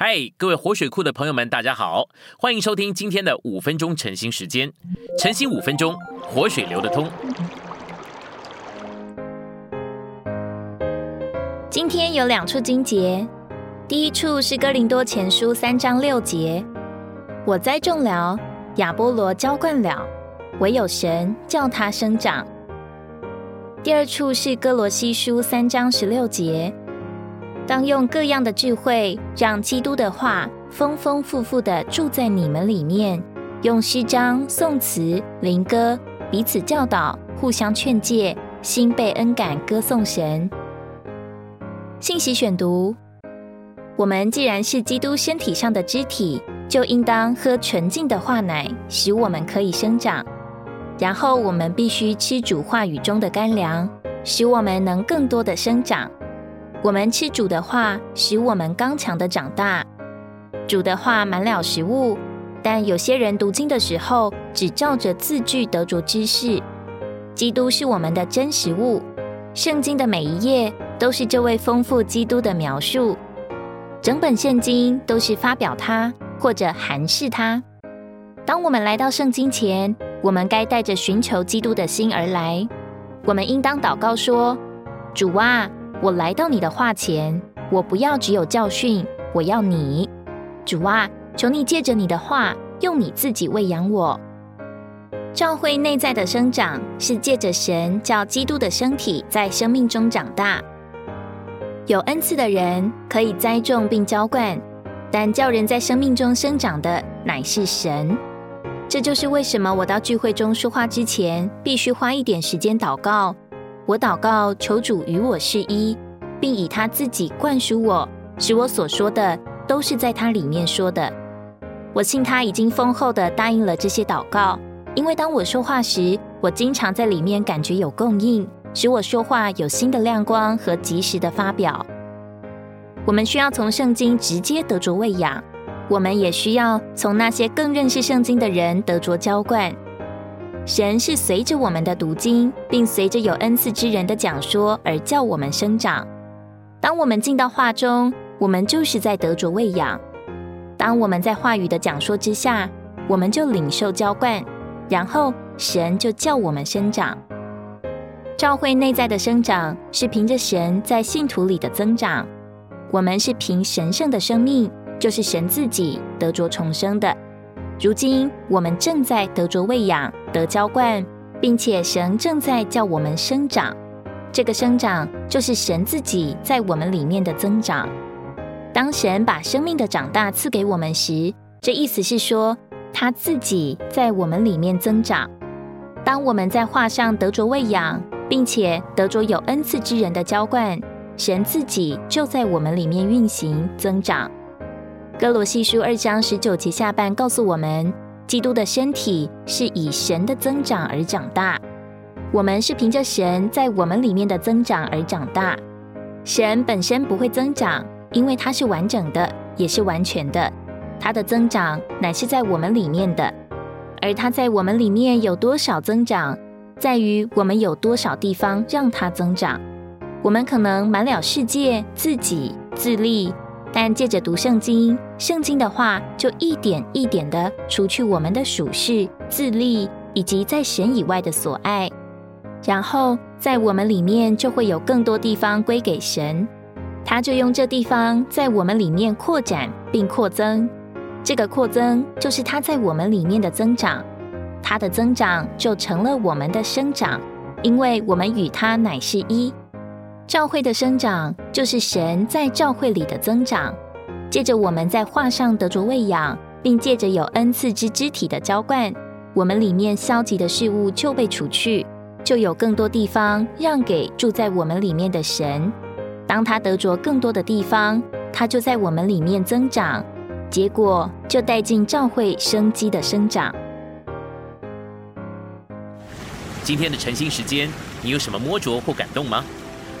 嗨，各位活水库的朋友们，大家好，欢迎收听今天的五分钟晨兴时间。晨兴五分钟，活水流得通。今天有两处经节，第一处是哥林多前书三章六节：“我栽种了，亚波罗浇灌了，唯有神叫它生长。”第二处是哥罗西书三章十六节。当用各样的智慧，让基督的话丰丰富富的住在你们里面，用诗章、颂词、灵歌彼此教导，互相劝诫，心被恩感歌颂神。信息选读：我们既然是基督身体上的肢体，就应当喝纯净的话奶，使我们可以生长。然后我们必须吃主话语中的干粮，使我们能更多的生长。我们吃主的话，使我们刚强的长大。主的话满了食物，但有些人读经的时候只照着字句得着知识。基督是我们的真实物，圣经的每一页都是这位丰富基督的描述。整本圣经都是发表他或者函示他。当我们来到圣经前，我们该带着寻求基督的心而来。我们应当祷告说：“主啊。”我来到你的话前，我不要只有教训，我要你，主啊，求你借着你的话，用你自己喂养我。教会内在的生长是借着神叫基督的身体在生命中长大。有恩赐的人可以栽种并浇灌，但叫人在生命中生长的乃是神。这就是为什么我到聚会中说话之前，必须花一点时间祷告。我祷告，求主与我是一，并以他自己灌输我，使我所说的都是在他里面说的。我信他已经丰厚的答应了这些祷告，因为当我说话时，我经常在里面感觉有供应，使我说话有新的亮光和及时的发表。我们需要从圣经直接得着喂养，我们也需要从那些更认识圣经的人得着浇灌。神是随着我们的读经，并随着有恩赐之人的讲说而叫我们生长。当我们进到话中，我们就是在得着喂养；当我们在话语的讲说之下，我们就领受浇灌，然后神就叫我们生长。教会内在的生长是凭着神在信徒里的增长，我们是凭神圣的生命，就是神自己得着重生的。如今我们正在得着喂养、得浇灌，并且神正在叫我们生长。这个生长就是神自己在我们里面的增长。当神把生命的长大赐给我们时，这意思是说他自己在我们里面增长。当我们在画上得着喂养，并且得着有恩赐之人的浇灌，神自己就在我们里面运行增长。哥罗西书二章十九节下半告诉我们，基督的身体是以神的增长而长大。我们是凭着神在我们里面的增长而长大。神本身不会增长，因为它是完整的，也是完全的。它的增长乃是在我们里面的，而它在我们里面有多少增长，在于我们有多少地方让它增长。我们可能满了世界，自己自立。但借着读圣经，圣经的话就一点一点的除去我们的属世、自利以及在神以外的所爱，然后在我们里面就会有更多地方归给神，他就用这地方在我们里面扩展并扩增，这个扩增就是他在我们里面的增长，他的增长就成了我们的生长，因为我们与他乃是一。教会的生长，就是神在教会里的增长。借着我们在画上得着喂养，并借着有恩赐之肢体的浇灌，我们里面消极的事物就被除去，就有更多地方让给住在我们里面的神。当他得着更多的地方，他就在我们里面增长，结果就带进教会生机的生长。今天的晨兴时间，你有什么摸着或感动吗？